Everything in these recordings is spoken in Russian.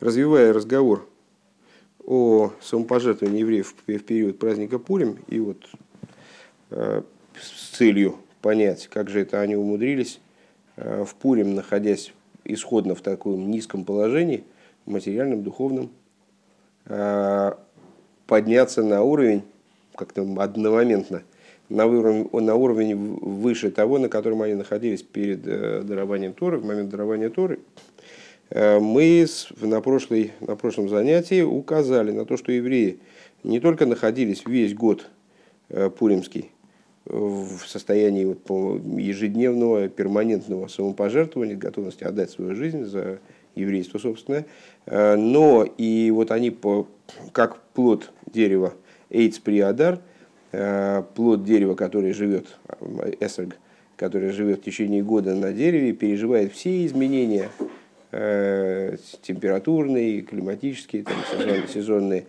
развивая разговор о самопожертвовании евреев в период праздника Пурим, и вот э, с целью понять, как же это они умудрились э, в Пурим, находясь исходно в таком низком положении, материальном, духовном, э, подняться на уровень, как-то одномоментно, на уровень, на уровень выше того, на котором они находились перед дарованием Торы, в момент дарования Торы. Э, мы на, прошлой, на прошлом занятии указали на то, что евреи не только находились весь год э, пуримский в состоянии вот ежедневного, перманентного самопожертвования, готовности отдать свою жизнь за еврейство собственное, э, но и вот они, как плод дерева Эйц Приадар, плод дерева, который живет, эсерг, который живет в течение года на дереве, переживает все изменения Э, температурные, климатические, там, сезон, сезонные,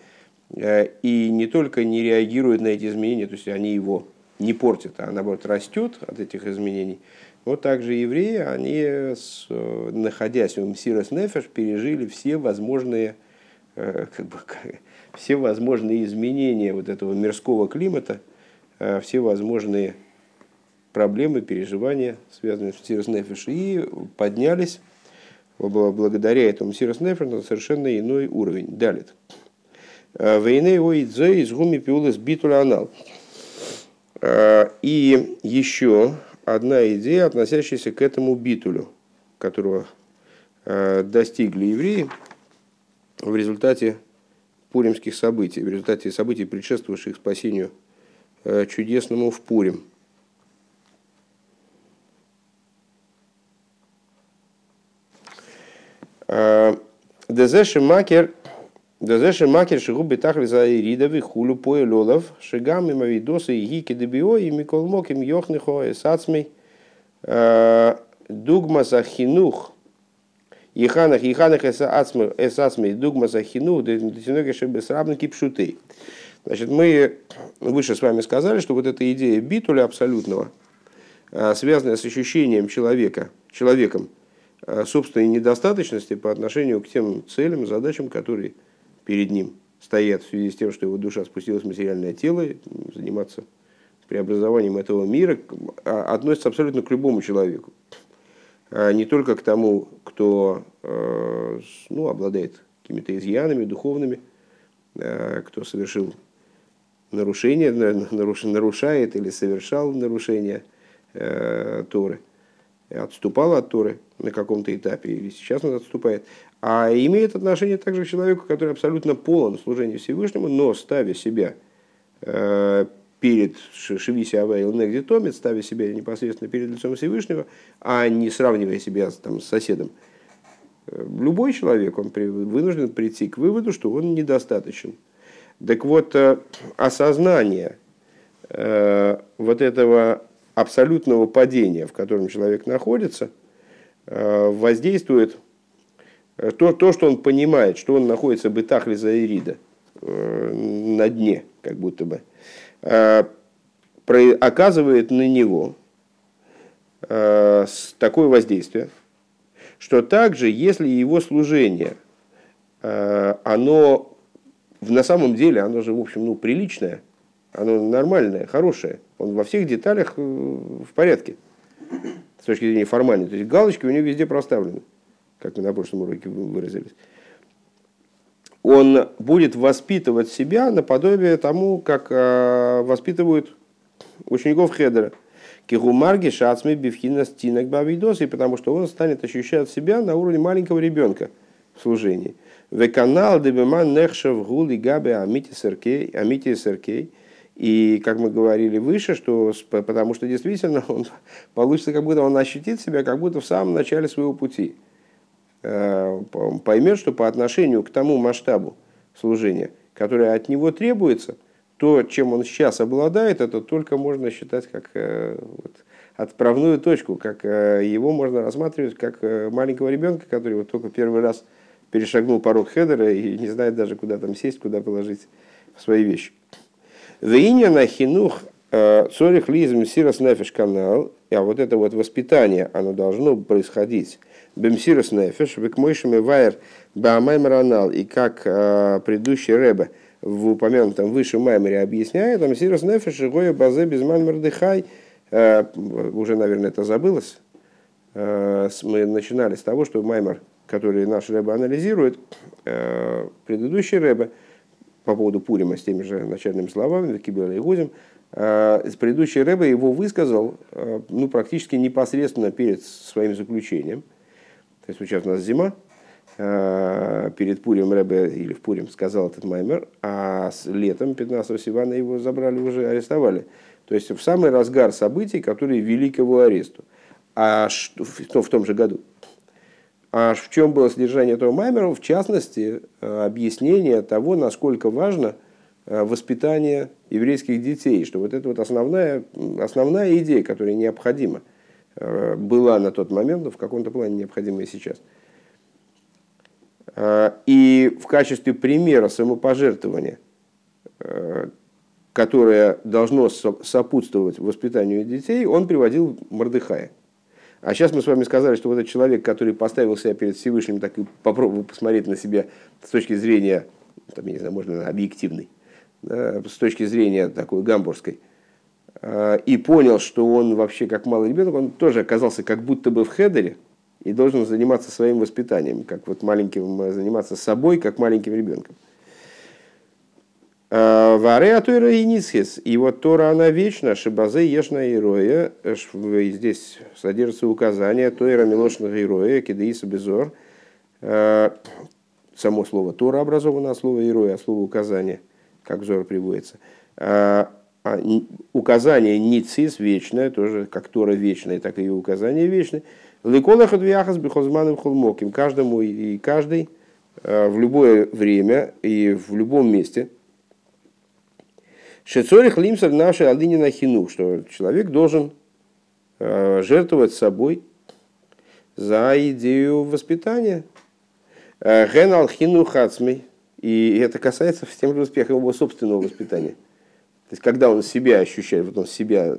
э, и не только не реагируют на эти изменения, то есть они его не портят, а наоборот растет от этих изменений. Вот также евреи, они, находясь в Мсирос Нефеш, пережили все возможные, э, как бы, все возможные изменения вот этого мирского климата, все возможные проблемы, переживания, связанные с Мсирос Нефеш, и поднялись благодаря этому Сирос Нефер на совершенно иной уровень. Далит. «Э, Войны оидзе из гуми пиулес битуля анал. «Э, и еще одна идея, относящаяся к этому битулю, которого э, достигли евреи в результате пуримских событий, в результате событий, предшествовавших спасению чудесному в Пурим – Дезеши макер Дезеши макер шигу бетахли за иридови хулю поэ лолов шигам и мавидосы и гики дебио и микол моким йохнихо и сацмей дугма за хинух Иханах, Иханах эсасмей, дугма за хинух, детинога шебесрабны кипшутей. Значит, мы выше с вами сказали, что вот эта идея битуля абсолютного, связанная с ощущением человека, человеком, Э, собственной недостаточности по отношению к тем целям, задачам, которые перед ним стоят в связи с тем, что его душа спустилась в материальное тело, заниматься преобразованием этого мира, а, относится абсолютно к любому человеку. А не только к тому, кто э, ну, обладает какими-то изъянами духовными, э, кто совершил нарушение, нарушает или совершал нарушение Торы – отступал от Торы на каком-то этапе, или сейчас он отступает, а имеет отношение также к человеку, который абсолютно полон служения Всевышнему, но ставя себя э, перед Шевиси Авейл Негдитомит, ставя себя непосредственно перед лицом Всевышнего, а не сравнивая себя там, с соседом, э, любой человек он вынужден прийти к выводу, что он недостаточен. Так вот, э, осознание вот этого абсолютного падения, в котором человек находится, э, воздействует э, то, то, что он понимает, что он находится в бытахли Заирида, э, на дне, как будто бы, оказывает на него такое воздействие, что также, если его служение, оно на самом деле, оно же, в общем, ну, приличное, оно нормальное, хорошее – он во всех деталях э, в порядке с точки зрения формальной. То есть галочки у него везде проставлены, как мы на прошлом уроке выразились. Он будет воспитывать себя наподобие тому, как э, воспитывают учеников Хедера. Кигумарги шацми бифхина стинок бавидосы, потому что он станет ощущать себя на уровне маленького ребенка в служении. Веканал дебеман нехшев гули габе амити серкей, и, как мы говорили выше, что, потому что действительно он получится, как будто он ощутит себя, как будто в самом начале своего пути. Э, поймет, что по отношению к тому масштабу служения, которое от него требуется, то, чем он сейчас обладает, это только можно считать как э, вот, отправную точку, как э, его можно рассматривать как маленького ребенка, который вот только первый раз перешагнул порог хедера и не знает даже, куда там сесть, куда положить свои вещи. Вейня на хинух э, цорих лизм сирос нефиш канал, а вот это вот воспитание, оно должно происходить. Бемсирос нефеш, векмойшими вайер баамаймаранал, и как предыдущий Рэбе в упомянутом выше Маймере объясняет, там сирос нефеш, гоя базе безман мардыхай, уже, наверное, это забылось, мы начинали с того, что Маймер, который наш Рэбе анализирует, предыдущий Рэбе, по поводу Пурима с теми же начальными словами, Кибела и Гузим, Э, предыдущий Рэбе его высказал э, ну, практически непосредственно перед своим заключением. То есть сейчас у нас зима, э, перед Пурим Рэбе или в Пурим сказал этот маймер, а с летом 15 Сивана его забрали, уже арестовали. То есть в самый разгар событий, которые вели к его аресту. А что, в том же году. А в чем было содержание этого маймера? В частности, объяснение того, насколько важно – Э, воспитания еврейских детей, что вот это вот основная, основная идея, которая необходима, э, была на тот момент, но в каком-то плане необходима и сейчас. Э, и в качестве примера самопожертвования, которое должно сопутствовать воспитанию детей, он приводил Мордыхая. А сейчас мы с вами сказали, что вот этот человек, который поставил себя перед Всевышним, так и попробовал посмотреть на себя с точки зрения, там, я не знаю, можно объективной, да, с точки зрения такой гамбургской, а, и понял, что он вообще как малый ребенок, он тоже оказался как будто бы в хедере и должен заниматься своим воспитанием, как вот маленьким, э, заниматься собой, как маленьким ребенком. А, Варе Атуира и Ницхес. И вот Тора, она вечна, Шибазе Ешна и Роя. Здесь содержится указание Тойра Милошна и Роя, Кедеиса Безор. А, само слово Тора образовано от слова Ироя, от слова указания – как взор приводится. А, а, указание ницис вечное, тоже как Тора вечное, так и указание вечное. Ликолах адвиахас бихозманом холмоким. Каждому и каждый а, в любое время и в любом месте. Шецорих лимсер нашей алдинина хину, что человек должен а, жертвовать собой за идею воспитания. Ген алхину хацмей, и это касается в тем же успеха его собственного воспитания. То есть, когда он себя ощущает, вот он себя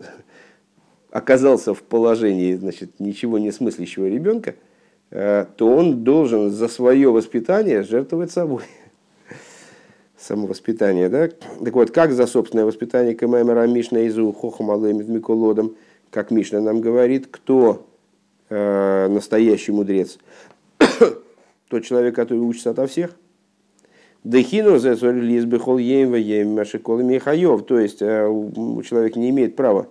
оказался в положении значит, ничего не смыслящего ребенка, э, то он должен за свое воспитание жертвовать собой. Самовоспитание, да? Так вот, как за собственное воспитание Камаймера Мишна Изу Хохамалем Миколодом, как Мишна нам говорит, кто э, настоящий мудрец? Тот человек, который учится ото всех, Дехину машикол михаев. То есть э, человек не имеет права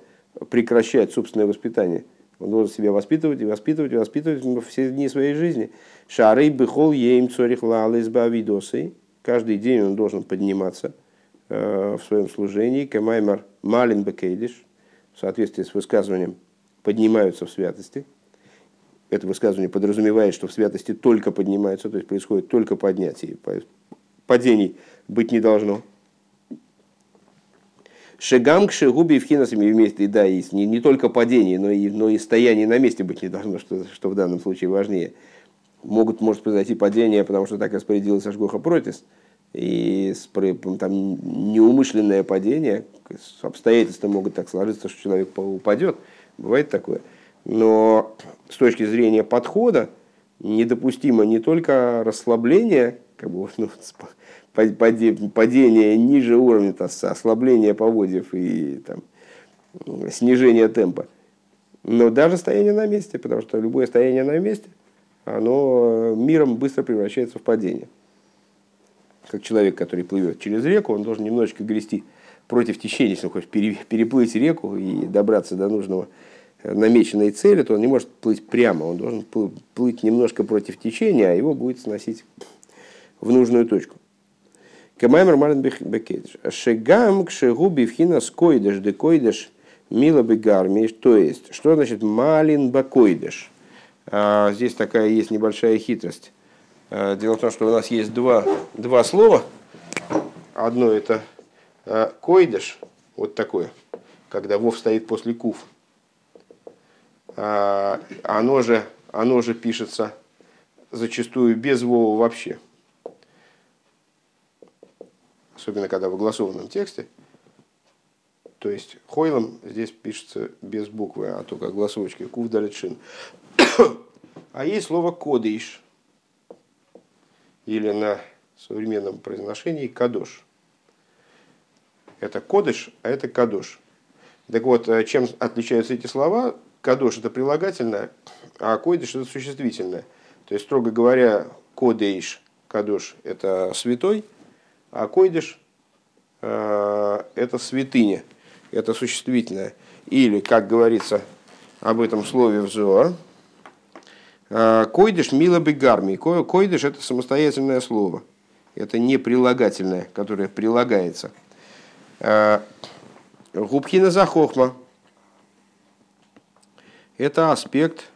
прекращать собственное воспитание. Он должен себя воспитывать и воспитывать и воспитывать все дни своей жизни. Шары бихол ейм цорих лалыс бавидосы. Каждый день он должен подниматься э, в своем служении. Камаймар малин бекейдиш. В соответствии с высказыванием поднимаются в святости. Это высказывание подразумевает, что в святости только поднимаются, то есть происходит только поднятие падений быть не должно. Шегам к шегуби в хинасами вместе, да, есть не, не только падение, но и, но и стояние на месте быть не должно, что, что в данном случае важнее. Могут, может произойти падение, потому что так распорядилась Ашгоха Протис, и там неумышленное падение, обстоятельства могут так сложиться, что человек упадет, бывает такое. Но с точки зрения подхода недопустимо не только расслабление, как бы, ну, падение ниже уровня, то ослабление поводьев и там, снижение темпа. Но даже стояние на месте, потому что любое стояние на месте, оно миром быстро превращается в падение. Как человек, который плывет через реку, он должен немножечко грести против течения, если он хочет переплыть реку и добраться до нужного э, намеченной цели, то он не может плыть прямо, он должен плыть немножко против течения, а его будет сносить в нужную точку. Кемаймер Марин Бекедиш. Шегам к шегуби вхина скойдеш де койдеш мила бегарми. То есть, что значит малин бакойдеш? А, здесь такая есть небольшая хитрость. А, дело в том, что у нас есть два, два слова. Одно это а, койдеш, вот такое, когда вов стоит после кув. Оно же, оно же пишется зачастую без вова вообще особенно когда в огласованном тексте, то есть хойлом здесь пишется без буквы, а только огласовочки, кув далит шин. А есть слово кодиш, или на современном произношении кадош. Это кодыш, а это кадош. Так вот, э, чем отличаются эти слова? Кадош это прилагательное, а койдыш это существительное. То есть, строго говоря, кодейш, кадош это святой, а койдыш э, это святыня, это существительное. Или, как говорится об этом слове в Зоар, койдыш мила бегарми. Койдыш это самостоятельное слово. Это не прилагательное, которое прилагается. Губхина за хохма. Это аспект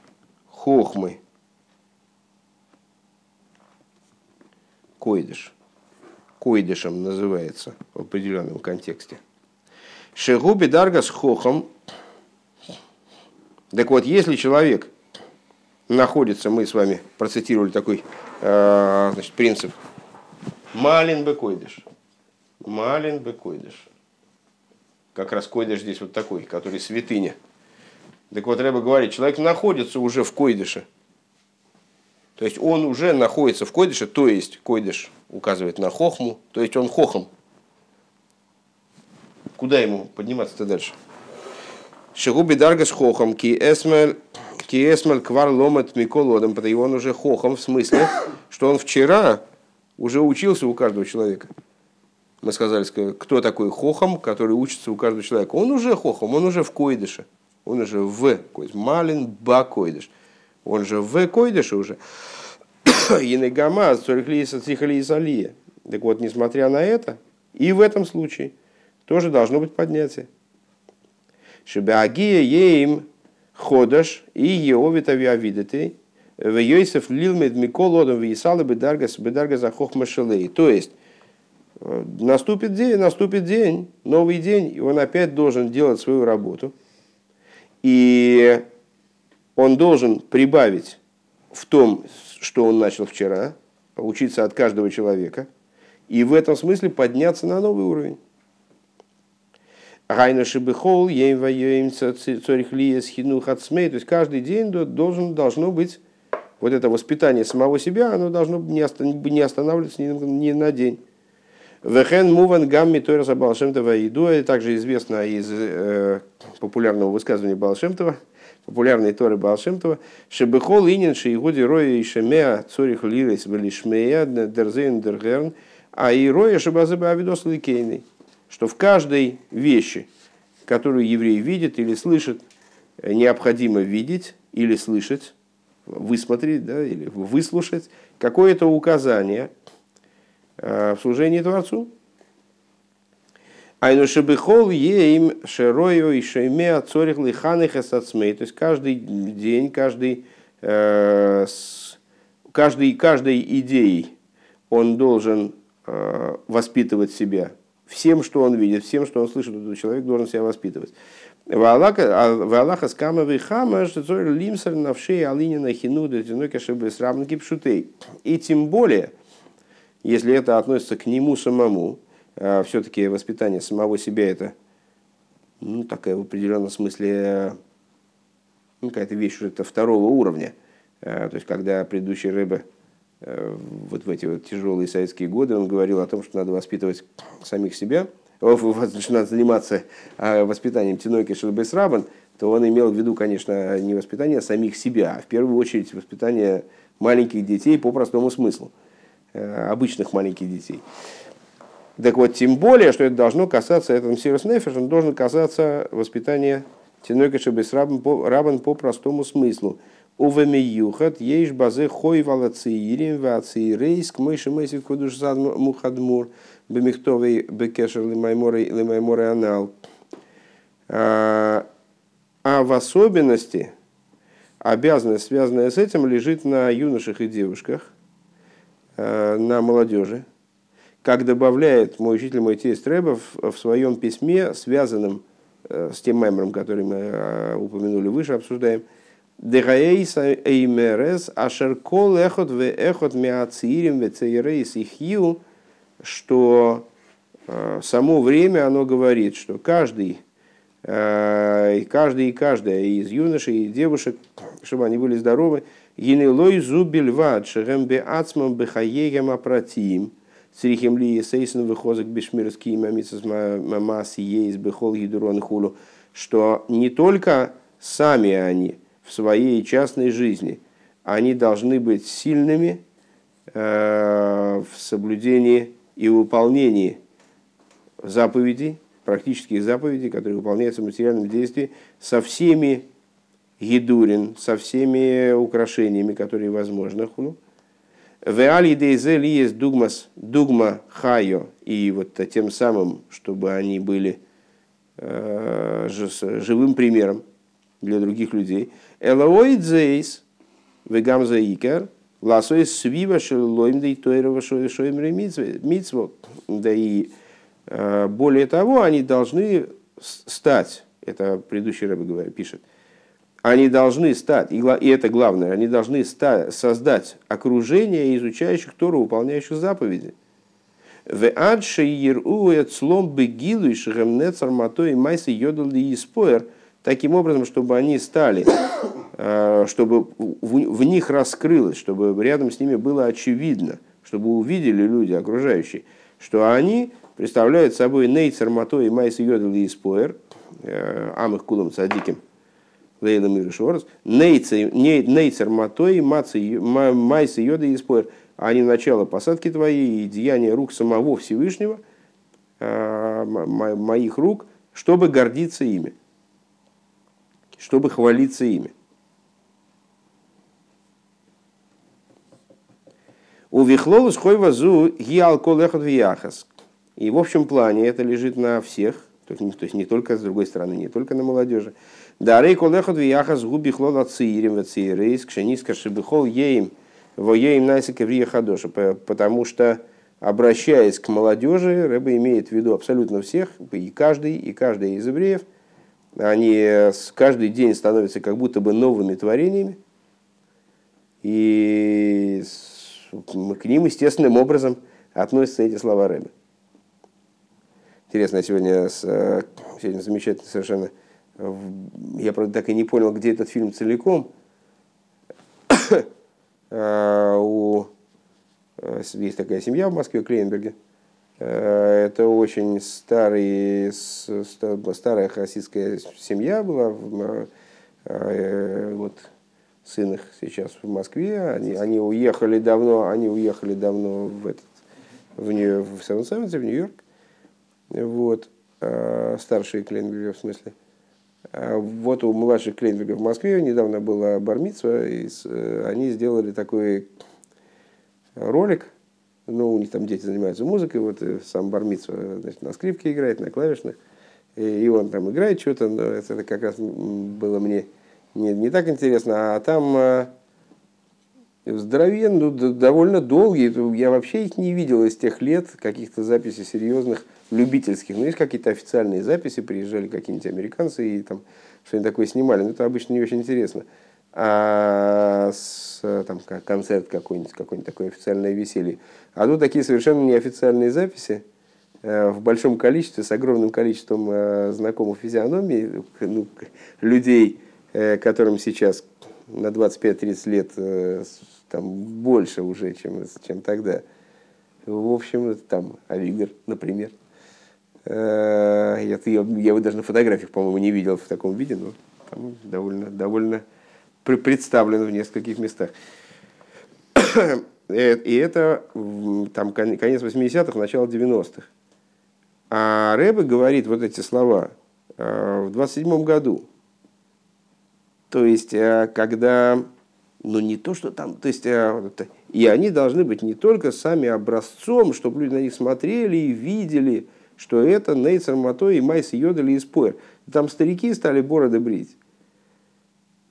хохмы. Койдыш. Койдышем называется в определенном контексте. Шегуби дарга с хохом. Так вот, если человек находится, мы с вами процитировали такой э, значит, принцип. Малин бы койдыш. Малин бы койдыш как раз койдыш здесь вот такой, который святыня. Так вот, Рэба говорит, человек находится уже в койдыше. То есть он уже находится в койдыше, то есть койдыш указывает на хохму, то есть он хохом. Куда ему подниматься-то дальше? Шигуби даргас хохом, ки эсмель, ки эсмель квар ломат миколодом, потому что он уже хохом в смысле, что он вчера уже учился у каждого человека мы сказали, кто такой хохом, который учится у каждого человека. Он уже хохом, он уже в койдыше. Он уже в койдыше. Малин ба койдыш. Он же в койдыше уже. Инегама, цорихлиса, цихалиса алия. Так вот, несмотря на это, и в этом случае тоже должно быть поднятие. Шибагия еим ходаш и еовит авиавидаты в Йосиф лилмед микол одам висалы бедаргас бедаргас ахох машелей. То есть, наступит день, наступит день, новый день, и он опять должен делать свою работу. И он должен прибавить в том, что он начал вчера, учиться от каждого человека, и в этом смысле подняться на новый уровень. Гайна шибихол, ейм воюем цорих лиес хинух ацмей. То есть каждый день должен, должно быть вот это воспитание самого себя, оно должно не останавливаться ни на день. Вехен муван гамми тойраса иду, это также известно из э, популярного высказывания Балшемтова, популярной Торы Балшемтова, Шебехол инин шейгуди роя и шемеа цорих лилис велишмея дерзейн дергерн, а и роя шебазыба авидос ликейный, что в каждой вещи, которую еврей видит или слышит, необходимо видеть или слышать, высмотреть да, или выслушать какое-то указание – Э, в служении Творцу. Айну шебехол ейм шерою и шейме цорих лиханых эсацмей. То есть каждый день, каждый, э, каждый, каждой идеей он должен э, воспитывать себя всем, что он видит, всем, что он слышит, человек должен себя воспитывать. Валаха скамовый хама, что лимсер навшей алинина хинуда тинука шебе срамнки пшутей. И тем более, если это относится к нему самому, а все-таки воспитание самого себя это ну, такая в определенном смысле ну, какая-то вещь уже второго уровня. А, то есть, когда предыдущий рыба вот в эти вот тяжелые советские годы, он говорил о том, что надо воспитывать самих себя, что надо заниматься а, воспитанием Тинойки Шелбес Рабан, то он имел в виду, конечно, не воспитание самих себя, а в первую очередь воспитание маленьких детей по простому смыслу. Э, обычных маленьких детей. Так вот, тем более, что это должно касаться, этот Сирус Нефеш, он должен касаться воспитания Тинойка Шабес Рабан по простому смыслу. Увеми юхат, ейш базе хой вала циирим, ва циирейс, к мойши мойси кудуш зад мухадмур, бемихтовый бекешер лимайморы анал. А, а в особенности обязанность, связанная с этим, лежит на юношах и девушках, Э, на молодежи, как добавляет мой учитель, мой тесть Рэба в, в своем письме, связанном э, с тем мемором, который мы э, упомянули выше, обсуждаем, Дегаэйс эймерес ашеркол эхот ве эхот миацирим ве цейрейс ихью, что само время оно говорит, что каждый, и каждый и каждая из юношей и девушек, чтобы они были здоровы, Гинелой зубильват шерем бе ацмам бехаегем апратиим. Црихем ли сейсен выхозок бешмирский мамицас мамас ейс бехол гидурон хулу. Что не только сами они в своей частной жизни, они должны быть сильными э, в соблюдении и выполнении заповедей, практических заповедей, которые выполняются в материальном действии, со всеми гидурин, со всеми украшениями, которые возможны. В дейзе ли есть дугмас, дугма хайо, и вот тем самым, чтобы они были э, живым примером для других людей. Элоид зейс, вегам заикер, ласоис свива шелоим да и тойрова шоим митцво. Да и более того, они должны стать, это предыдущий рэб пишет, они должны стать, и это главное, они должны стать, создать окружение изучающих Тору, выполняющих заповеди. В адше иру слом бегилу и шехемнецар матой майсы йодал и споер, таким образом, чтобы они стали, э, чтобы в них раскрылось, чтобы рядом с ними было очевидно, чтобы увидели люди окружающие, что они представляют собой нейцер матой майсы йодал и споер, э, амых кулом садиким, Лейла Мир Шорос, Нейцер Матой, Майса Йода и Споер. Они начало посадки твоей и деяния рук самого Всевышнего, а, моих рук, чтобы гордиться ими, чтобы хвалиться ими. У Вихлолус Хойвазу Гиалко Лехот Вияхас. И в общем плане это лежит на всех, то есть не только с другой стороны, не только на молодежи. Да, рей колехот вияхас губи хлола циирим в циирейс, кшениска шибихол еим, во еим найсика в хадоша. Потому что, обращаясь к молодежи, Рэба имеет в виду абсолютно всех, и каждый, и каждый из евреев, они каждый день становятся как будто бы новыми творениями, и к ним естественным образом относятся эти слова Рэба. Интересно, сегодня, э, сегодня замечательно совершенно я, правда, так и не понял, где этот фильм целиком. А, у, э, есть такая семья в Москве, Клейнберге. Э, это очень старый, старая хасидская семья была. Э, вот сын их сейчас в Москве. Они, они уехали давно, они уехали давно в этот в, Нью, в Севен в Нью-Йорк. Вот. Старшие Клейнберги в смысле. А вот у младших Клейнберга в Москве недавно была бармитсва, и э, они сделали такой ролик, ну, у них там дети занимаются музыкой, вот э, сам бармитсва значит, на скрипке играет, на клавишных, и он там играет что-то, но это как раз было мне не, не так интересно, а там э, здоровенный, ну, довольно долгий, я вообще их не видел из тех лет, каких-то записей серьезных, любительских. Но есть какие-то официальные записи, приезжали какие-нибудь американцы и там что-нибудь такое снимали, но это обычно не очень интересно. А с, там, концерт какой-нибудь, какое-нибудь такое официальное веселье. А тут такие совершенно неофициальные записи, э, в большом количестве, с огромным количеством э, знакомых физиономий, ну, людей, э, которым сейчас на 25-30 лет там больше уже, чем, чем тогда. В общем, там Авигдор, например. Я, я, я его даже на фотографиях, по-моему, не видел в таком виде, но там довольно, довольно представлен в нескольких местах. Э, и это там, конец 80-х, начало 90-х. А Рэбе говорит вот эти слова э, в 27-м году. То есть, когда но не то, что там, то есть, э, и они должны быть не только сами образцом, чтобы люди на них смотрели и видели, что это Нейцер Мато и Майс Йодали и Споер. Там старики стали бороды брить.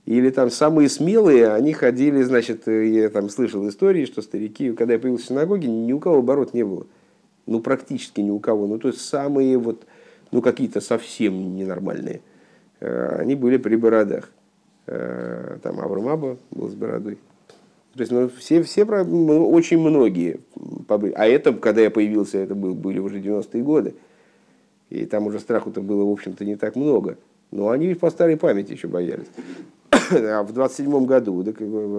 Или там самые смелые, они ходили, значит, э, я там слышал истории, что старики, когда я появился в синагоге, ни у кого оборот не было. Ну, практически ни у кого. Ну, то есть самые вот, ну, какие-то совсем ненормальные. Э, они были при бородах. Э, там Аврамаба был с бородой. То есть, ну, все, все, ну, очень многие. А это, когда я появился, это был, были уже 90-е годы. И там уже страху-то было, в общем-то, не так много. Но они по старой памяти еще боялись. А в 27 году, да,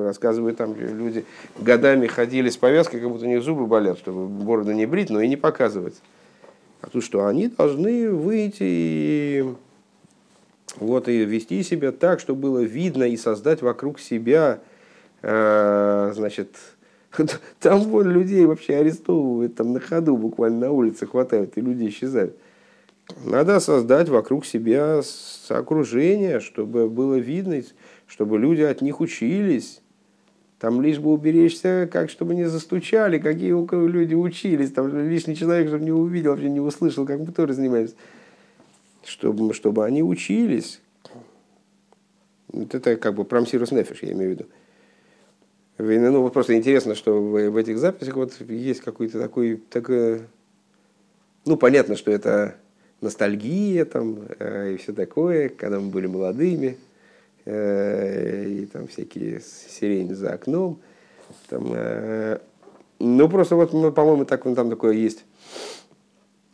рассказывают, там люди годами ходили с повязкой, как будто у них зубы болят, чтобы бороду не брить, но и не показывать. А тут что, они должны выйти и, вот, и вести себя так, чтобы было видно, и создать вокруг себя, э, значит, там вот людей вообще арестовывают, там на ходу буквально на улице хватают, и люди исчезают. Надо создать вокруг себя окружение, чтобы было видно, чтобы люди от них учились. Там лишь бы уберечься, как чтобы не застучали, какие у кого люди учились. Там лишний человек, чтобы не увидел, вообще не услышал, как мы тоже занимаемся. Чтобы, чтобы они учились. Вот это как бы промсирус нефиш, я имею в виду. Ну, вот просто интересно, что в, в этих записях вот есть какой-то такой, такой, ну, понятно, что это ностальгия там э, и все такое, когда мы были молодыми, э, и там всякие сирени за окном. Там, э, ну, просто вот, ну, по-моему, так, там такое есть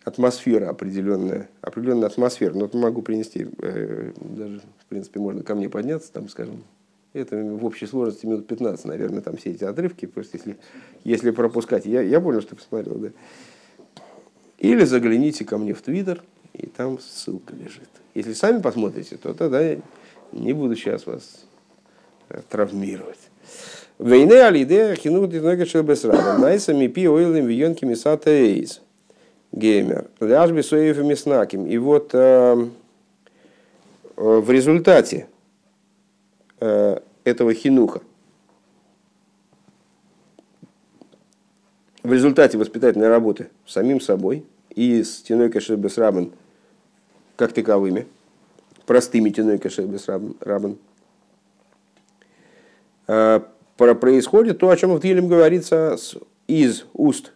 атмосфера определенная, определенная атмосфера. Но вот могу принести, даже, в принципе, можно ко мне подняться, там, скажем, это в общей сложности минут 15, наверное, там все эти отрывки, просто если, если пропускать. Я, я понял, что посмотрел, да. Или загляните ко мне в Твиттер, и там ссылка лежит. Если сами посмотрите, то тогда я не буду сейчас вас э, травмировать. Вейне алиде хинут изнога шелбесрада. Найса мипи ойлем вионки мисата эйз. Геймер. Ляжби соев и миснаким. И вот э, э, в результате э, этого хинуха, в результате воспитательной работы самим собой и с Тиной Кашебес Рабан как таковыми, простыми Тиной Кашебес Рабан, э, происходит то, о чем в Дилем говорится из уст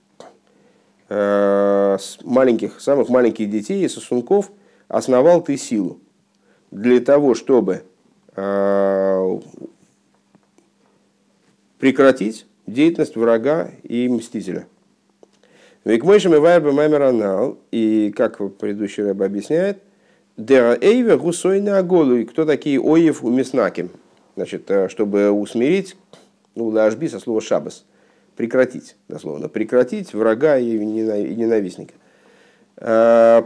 э, с маленьких, самых маленьких детей и сосунков основал ты силу для того, чтобы э, прекратить деятельность врага и мстителя. Викмойшем и вайрба маймеранал, и как предыдущий рэб объясняет, Дера Эйве гусойна аголу. Кто такие Оев у Меснаким? Значит, э, чтобы усмирить, ну, лажби со слова шабас, прекратить, дословно, прекратить врага и ненавистника. Э,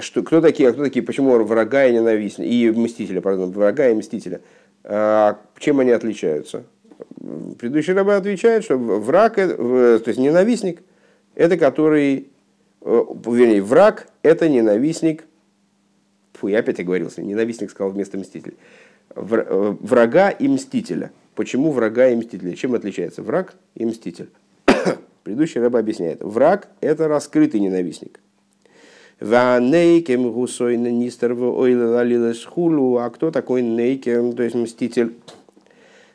что, кто такие, а кто такие, почему врага и ненавистника, и мстителя, пардон, врага и мстителя? Э, чем они отличаются? Предыдущий раба отвечает, что враг, то есть ненавистник, это который, вернее, враг – это ненавистник Фу, я опять оговорился. Ненавистник сказал вместо мстителя. Э, врага и мстителя. Почему врага и мстителя? Чем отличается враг и мститель? Предыдущий рыба объясняет. Враг – это раскрытый ненавистник. А кто такой нейкем, то есть мститель?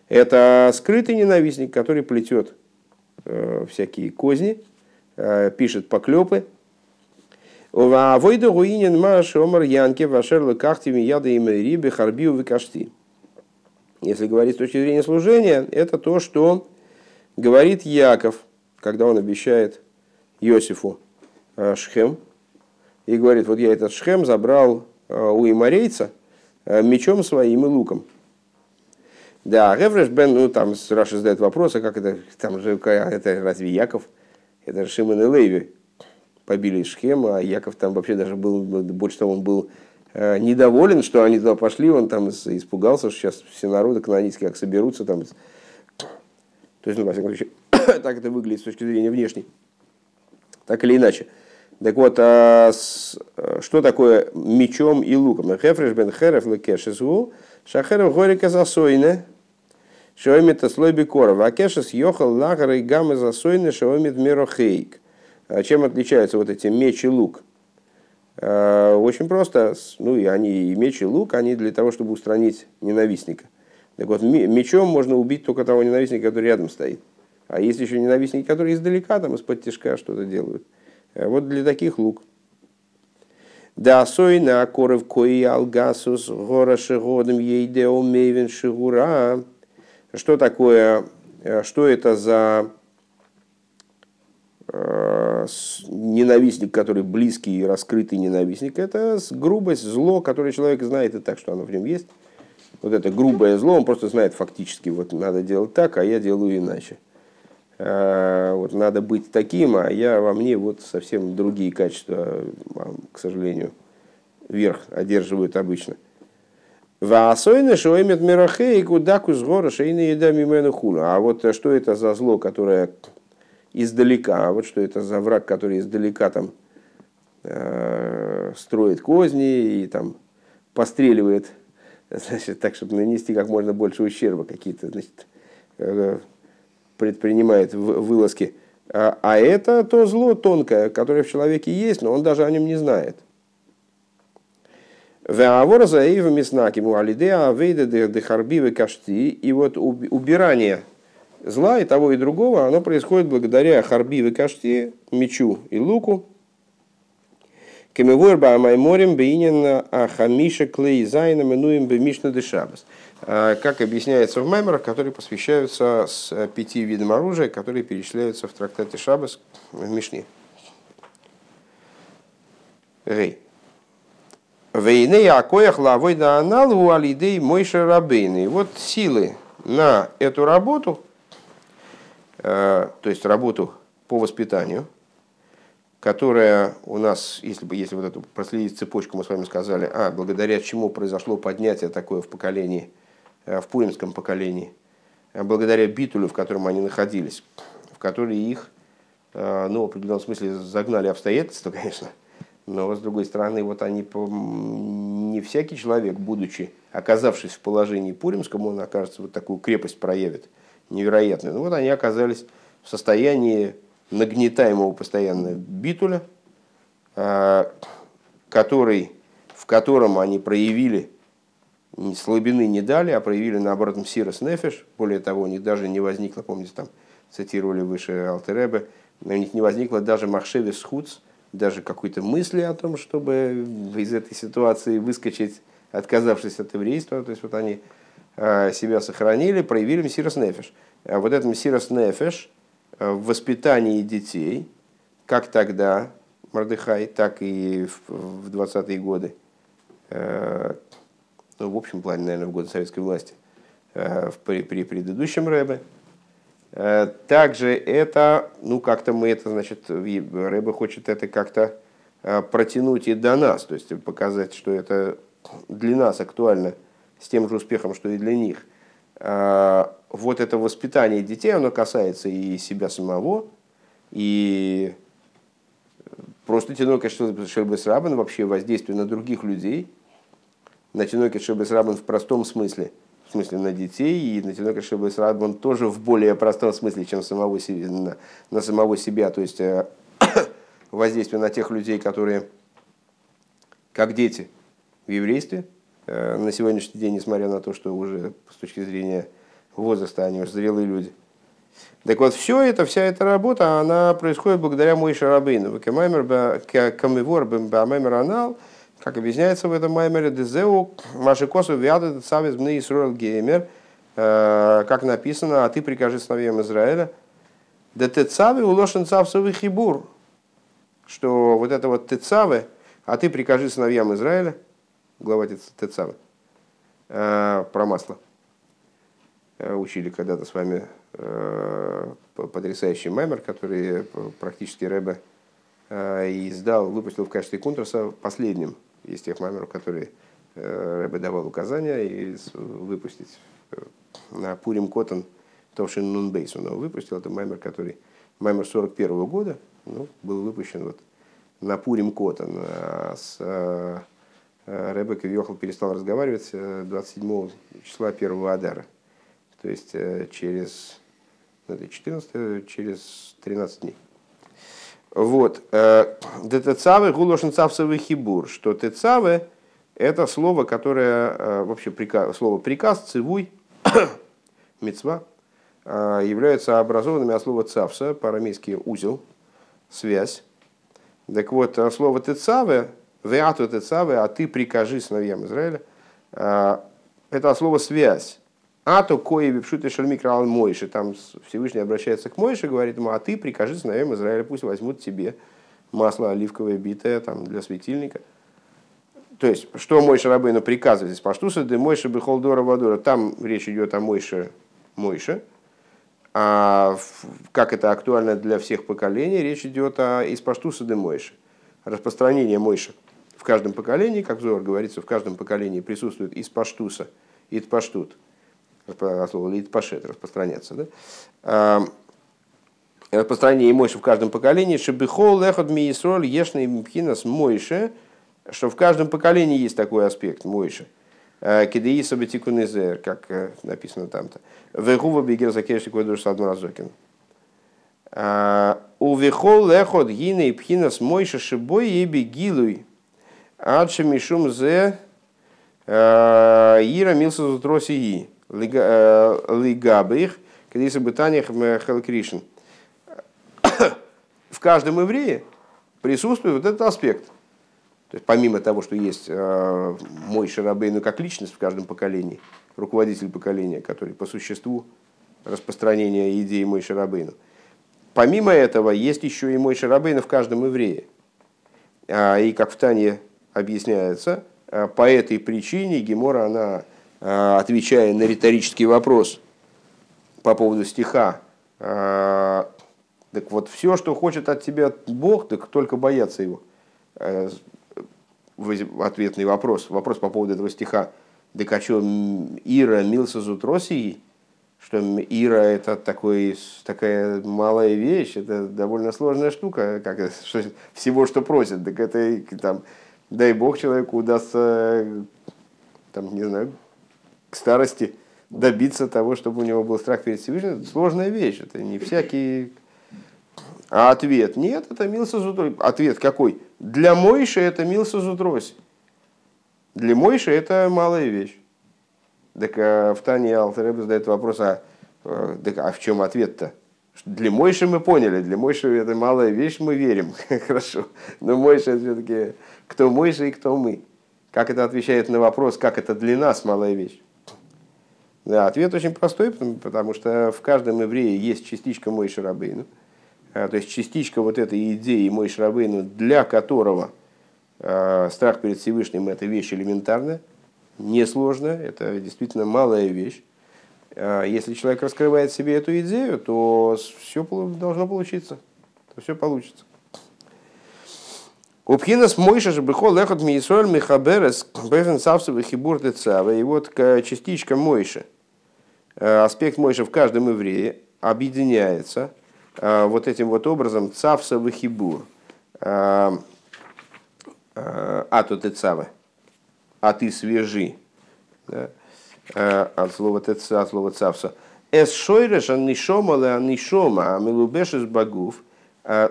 Это скрытый ненавистник, который плетет э, всякие козни, э, пишет поклепы, Войда руинен маш омар янки вашер лекахтими яда и риби харбиу викашти. Если говорить с точки зрения служения, это то, что говорит Яков, когда он обещает Иосифу э, Шхем, и говорит, вот я этот Шхем забрал э, у имарейца э, мечом своим и луком. Да, Ревреш Бен, ну там Раша задает вопрос, а как это, там же, это разве Яков? Это Шимон и Леви, побили Шхем, а Яков там вообще даже был, больше того, он был э, недоволен, что они туда пошли, он там испугался, что сейчас все народы канонические как соберутся там. То есть, ну, во всяком случае, так это выглядит с точки зрения внешней. Так или иначе. Так вот, а с, э, что такое мечом и луком? Хефреш бен хереф лекешесу, шахерев горика засойне, шоемит слой бикоров, а кешес йохал лагар и гамма засойне, шоемит мерохейк. А чем отличаются вот эти меч и лук? А, очень просто. Ну, и они и меч, и лук, они для того, чтобы устранить ненавистника. Так вот, мечом можно убить только того ненавистника, который рядом стоит. А есть еще ненавистники, которые издалека, там, из-под тяжка что-то делают. А вот для таких лук. Да, сой на коров кои алгасус гора шигодом ейдео мейвен шигура. Что такое, что это за Э, ненавистник, который близкий и раскрытый ненавистник, это грубость, зло, которое человек знает и так, что оно в нем есть. вот это грубое зло, он просто знает фактически, вот надо делать так, а я делаю иначе. А, вот надо быть таким, а я во мне вот совсем другие качества, к сожалению, верх одерживают обычно. Ваасойны шоемет мирахей кудаку с гора шейны еда мимену хула. А вот что это за зло, которое издалека, а вот что это за враг, который издалека там э, строит козни и там постреливает, значит, так, чтобы нанести как можно больше ущерба, какие-то, значит, э, предпринимает вылазки. А, а это то зло тонкое, которое в человеке есть, но он даже о нем не знает. Веавора заива миснаки муалидеа вейда дехарбивы кашти. И вот убирание зла и того и другого, оно происходит благодаря харбивы кашти, мечу и луку. Кемевуэр майморим бейнин ахамиша клей зайна минуем бемишна дешабас. А, как объясняется в маймерах, которые посвящаются с пяти видам оружия, которые перечисляются в трактате Шабас в Мишне. Рей. Вейны акоях лавой да аналу алидей мойша рабейны. Вот силы на эту работу, э, то есть работу по воспитанию, которая у нас, если бы если вот эту проследить цепочку, мы с вами сказали, а благодаря чему произошло поднятие такое в поколении, э, в пуримском поколении, э, благодаря битулю, в котором они находились, в который их, ну, в определенном смысле загнали обстоятельства, конечно, но, с другой стороны, вот они, не всякий человек, будучи, оказавшись в положении Пуримском, он окажется, вот такую крепость проявит невероятную. Ну вот они оказались в состоянии нагнетаемого постоянно битуля, а, который, в котором они проявили слабины не дали, а проявили наоборот сирос нефиш. Более того, у них даже не возникло, помните, там цитировали выше Алтеребе, у них не возникло даже махшевис хуц, даже какой-то мысли о том, чтобы из этой ситуации выскочить, отказавшись от еврейства. То есть вот они а, себя сохранили, проявили Мессирос Нефеш. А вот этот Мессирос Нефеш а, в воспитании детей, как тогда Мордыхай, так и в 20-е годы, а, ну, в общем плане, наверное, в годы советской власти, при, при предыдущем Рэбе, Э, также это, ну как-то мы это, значит, Рэба хочет это как-то э, протянуть и до нас, то есть показать, что это для нас актуально с тем же успехом, что и для них. Э, вот это воспитание детей, оно касается и себя самого, и просто Тинокет Шельбес Рабан, вообще воздействие на других людей, на Тинокет Шельбес Рабан в простом смысле – в смысле на детей, и на Тинока Шебес Радбан тоже в более простом смысле, чем самого себе, на, на самого себя, то есть э, воздействие на тех людей, которые как дети в еврействе, э, на сегодняшний день, несмотря на то, что уже с точки зрения возраста они уже зрелые люди. Так вот, все это, вся эта работа, она происходит благодаря Мойше Рабейну. Камевор Бамаймер Анал – как объясняется в этом маймере, Дезеу Машикосу Виада Цавис Бны Исруэл Геймер, э, как написано, а ты прикажи сыновьям Израиля, да тецавы улошен цавсовый хибур, что вот это вот тецавы, а ты прикажи сыновьям Израиля, глава тецавы, э, про масло. Э, учили когда-то с вами потрясающий маймер, который практически Рэбе издал, выпустил в качестве контурса последним из тех маймеров, которые э, Рэбе давал указания и выпустить э, на Пурим Котон Товшин Нунбейс. Он его выпустил. Это маймер, который маймер 41 -го года ну, был выпущен вот на Пурим Котон. А с э, Рэбе Кавьехал перестал разговаривать 27 числа 1 Адара. То есть через 14, ну, через 13 дней. Вот. Э, Детецавы гулошен цавсовый хибур, что тецавы это слово, которое, э, вообще приказ, слово приказ, цивуй, мецва, э, являются образованными от слова цавса, по-арамейски узел, связь. Так вот, слово тецавы, веату тецавы, а ты прикажи сыновьям Израиля, это слово связь. А то кое випшуты шальмикра Мойши. Там Всевышний обращается к Мойше, говорит ему, а ты прикажи сыновьям Израиля, пусть возьмут тебе масло оливковое битое там, для светильника. то есть, что Мойша Рабейну приказывает из Паштуса, да Мойша Бехолдора Вадора, там речь идет о Мойше Мойше, а как это актуально для всех поколений, речь идет о из Паштуса де Мойше, распространение Мойша в каждом поколении, как Зор говорится, в каждом поколении присутствует из Паштуса, ит Паштут, слово ит Пашет, распространяться, да? Распространение Мойши в каждом поколении, Шебихол лехот миисроль ешный мпхинас Мойше, что в каждом поколении есть такой аспект Мойши. Кидеиса бетикунезер, как э, написано там-то. Вегува бегер закеши койдуш садмуразокин. У вихол лехот гиней пхинас Мойше шибой и бегилуй. Адше мишум зе э, ира милса зутросии. Лигабых. Кидеиса бетаниях хелкришн в каждом еврее присутствует вот этот аспект. То есть помимо того, что есть э, мой Шарабейну как личность в каждом поколении, руководитель поколения, который по существу распространения идеи мой Шарабейну, помимо этого есть еще и мой Шарабейну в каждом еврее. А, и как в Тане объясняется, э, по этой причине Гемора, она, отвечая на риторический вопрос по поводу стиха так вот, все, что хочет от тебя Бог, так только бояться его. Э, ответный вопрос. Вопрос по поводу этого стиха. Так а что, Ира милса зутросии? Что Ира это такой, такая малая вещь, это довольно сложная штука, как, что, всего, что просит. Так это там, дай Бог человеку удастся, там, не знаю, к старости добиться того, чтобы у него был страх перед Всевышним. Это сложная вещь, это не всякий а ответ нет, это милса зутрось. Ответ какой? Для Мойши это милса зутрось. Для Мойши это малая вещь. Так а в Тане Алтеребе задает вопрос, а, э, так, а в чем ответ-то? Для Мойши мы поняли, для Мойши это малая вещь, мы верим. Хорошо. Но Мойши все-таки кто Мойши и кто мы. Как это отвечает на вопрос, как это для нас малая вещь? Да, ответ очень простой, потому, что в каждом еврее есть частичка Мойши Рабейну. А, то есть частичка вот этой идеи мой Шрабейну, для которого а, страх перед Всевышним это вещь элементарная, несложная, это действительно малая вещь. А, если человек раскрывает себе эту идею, то все должно получиться. То все получится. Упхинас Мойша же бихол лехот миисоль михаберес бефен савсовый хибур И вот частичка Мойши, аспект Мойши в каждом еврее объединяется – Э, вот этим вот образом цавса вахибур. Э, э, а тут и цава. А ты свежи. Да? От слова теца, от слова цавса. Эс шойреш аннишома ле аннишома, а милубешес багув,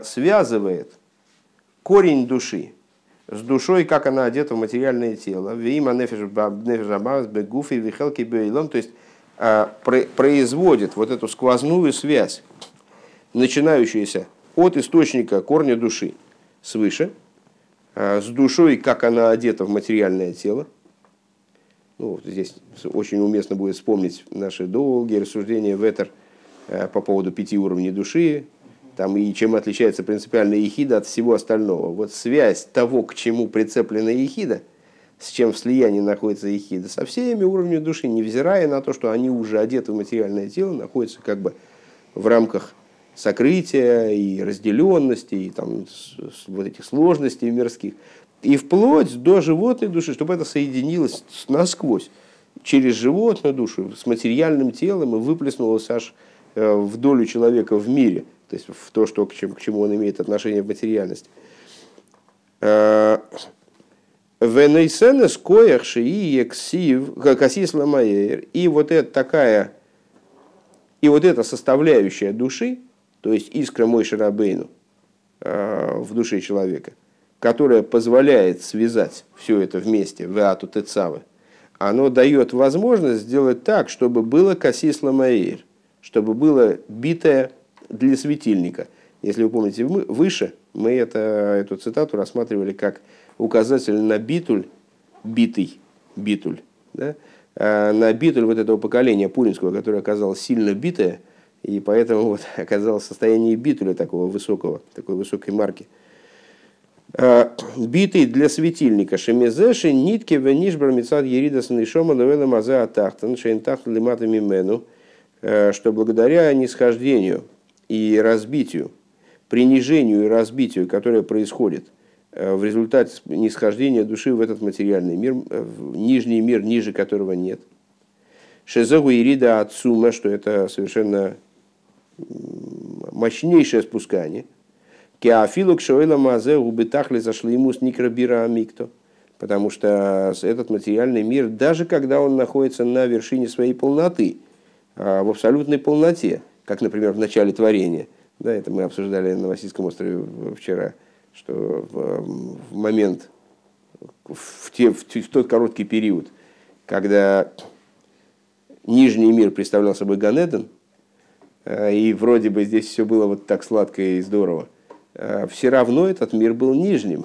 связывает корень души с душой, как она одета в материальное тело. Вима нефеш бегуф и вихелки бейлом, то есть производит вот эту сквозную связь начинающаяся от источника корня души свыше, а, с душой, как она одета в материальное тело. Ну, здесь очень уместно будет вспомнить наши долгие рассуждения в Этер а, по поводу пяти уровней души, там, и чем отличается принципиальная ехида от всего остального. Вот связь того, к чему прицеплена ехида, с чем в слиянии находится ехида, со всеми уровнями души, невзирая на то, что они уже одеты в материальное тело, находятся как бы в рамках сокрытия и разделенности, и там, вот этих сложностей мирских, и вплоть до животной души, чтобы это соединилось насквозь через животную душу с материальным телом и выплеснулось аж э, в долю человека в мире, то есть в то, что, к, чему, к чему он имеет отношение в материальности. Венейсенес коях шии ексив, касис И вот это такая, и вот эта составляющая души, то есть искра мой Шарабейну э, в душе человека, которая позволяет связать все это вместе, в Ату Тецавы, оно дает возможность сделать так, чтобы было кассис ламаир, чтобы было битое для светильника. Если вы помните, выше мы это, эту цитату рассматривали как указатель на битуль, битый, битуль, да? А на битуль вот этого поколения пуринского, которое оказалось сильно битое – и поэтому вот оказалось в состоянии битуля такого высокого, такой высокой марки. Э, битый для светильника. Шемезеши нитки венишбар мецад еридас нишома левела мазе атахтан шейнтахт лимата мимену, э, что благодаря нисхождению и разбитию, принижению и разбитию, которое происходит в результате нисхождения души в этот материальный мир, в нижний мир, ниже которого нет. Шезогу ирида отсума, что это совершенно мощнейшее спускание – Кеофилу кшоэла мазе убытахли зашли ему с никробира амикто. Потому что этот материальный мир, даже когда он находится на вершине своей полноты, а, в абсолютной полноте, как, например, в начале творения, да, это мы обсуждали на Васильском острове вчера, что в момент, в, те, в тот короткий период, когда нижний мир представлял собой Ганеден, а, и вроде бы здесь все было вот так сладко и здорово, Э, все равно этот мир был нижним.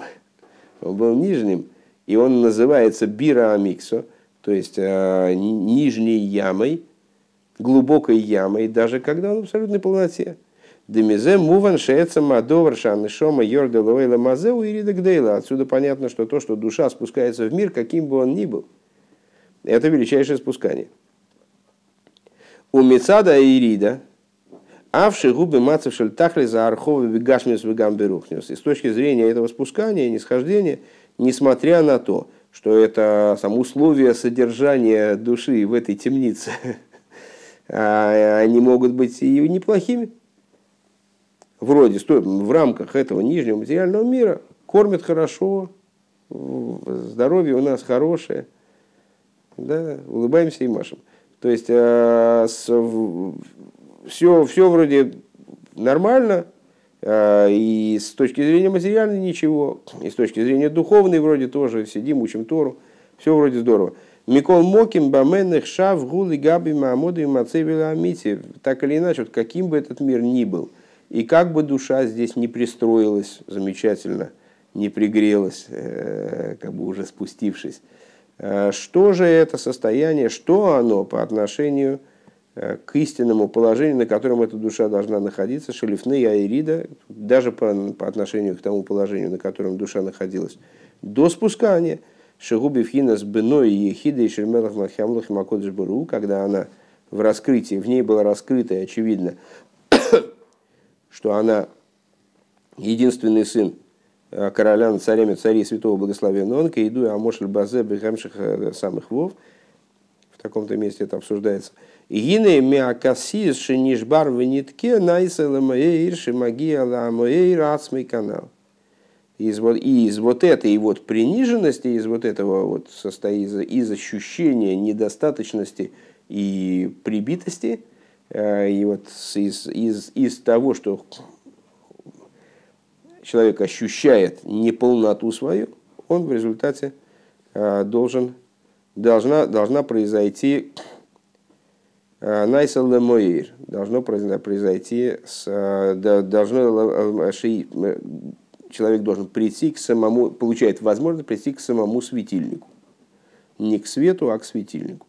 Он был нижним, и он называется Бира Амиксо, то есть э, нижней ямой, глубокой ямой, даже когда он в абсолютной полноте. Демизе муван шеется мадовар шаны шома йорда лоэла мазеу и гдейла. Отсюда понятно, что то, что душа спускается в мир, каким бы он ни был, это величайшее спускание. У Мецада и Ирида, Авши губы мацев шельтахли за арховы вегашмис вегамберухнес. И с точки зрения этого спускания, нисхождения, несмотря на то, что это сам условия содержания души в этой темнице, а, они могут быть и неплохими. Вроде в рамках этого нижнего материального мира кормят хорошо, здоровье у нас хорошее, да, улыбаемся и машем. То есть а, все, все вроде нормально, а, и с точки зрения материальной ничего, и с точки зрения духовной вроде тоже сидим, учим Тору, все вроде здорово. Микол Моким, Баменных, Шав, Гулы, Габи, Мамоды, Мацевила, Амити. Так или иначе, вот каким бы этот мир ни был, и как бы душа здесь не пристроилась замечательно, не пригрелась, э, как бы уже спустившись, э, что же это состояние, что оно по отношению к Э, к истинному положению, на котором эта душа должна находиться, шелифны и аирида, даже по, по отношению к тому положению, на котором душа находилась, до спускания. Шигуби с беной и ехидой шельмелах махямлах и макодыш бару, когда она в раскрытии, в ней было раскрыто и очевидно, что она единственный сын э, короля над царями царей святого благословенного, он кайду амошель базе бехамших э, самых вов, в таком-то месте это обсуждается – Гине миакасис шинишбар в нитке найсела моей шимагия ла моей рацмый канал. Из вот, и из вот этой вот приниженности, из вот этого вот состоит из, ощущения недостаточности и прибитости, и вот из, из, из того, что человек ощущает неполноту свою, он в результате э, должен, должна, должна произойти Э, Найсал Моир должно произойти, с, э, должно, э, человек должен прийти к самому, получает возможность прийти к самому светильнику. Не к свету, а к светильнику.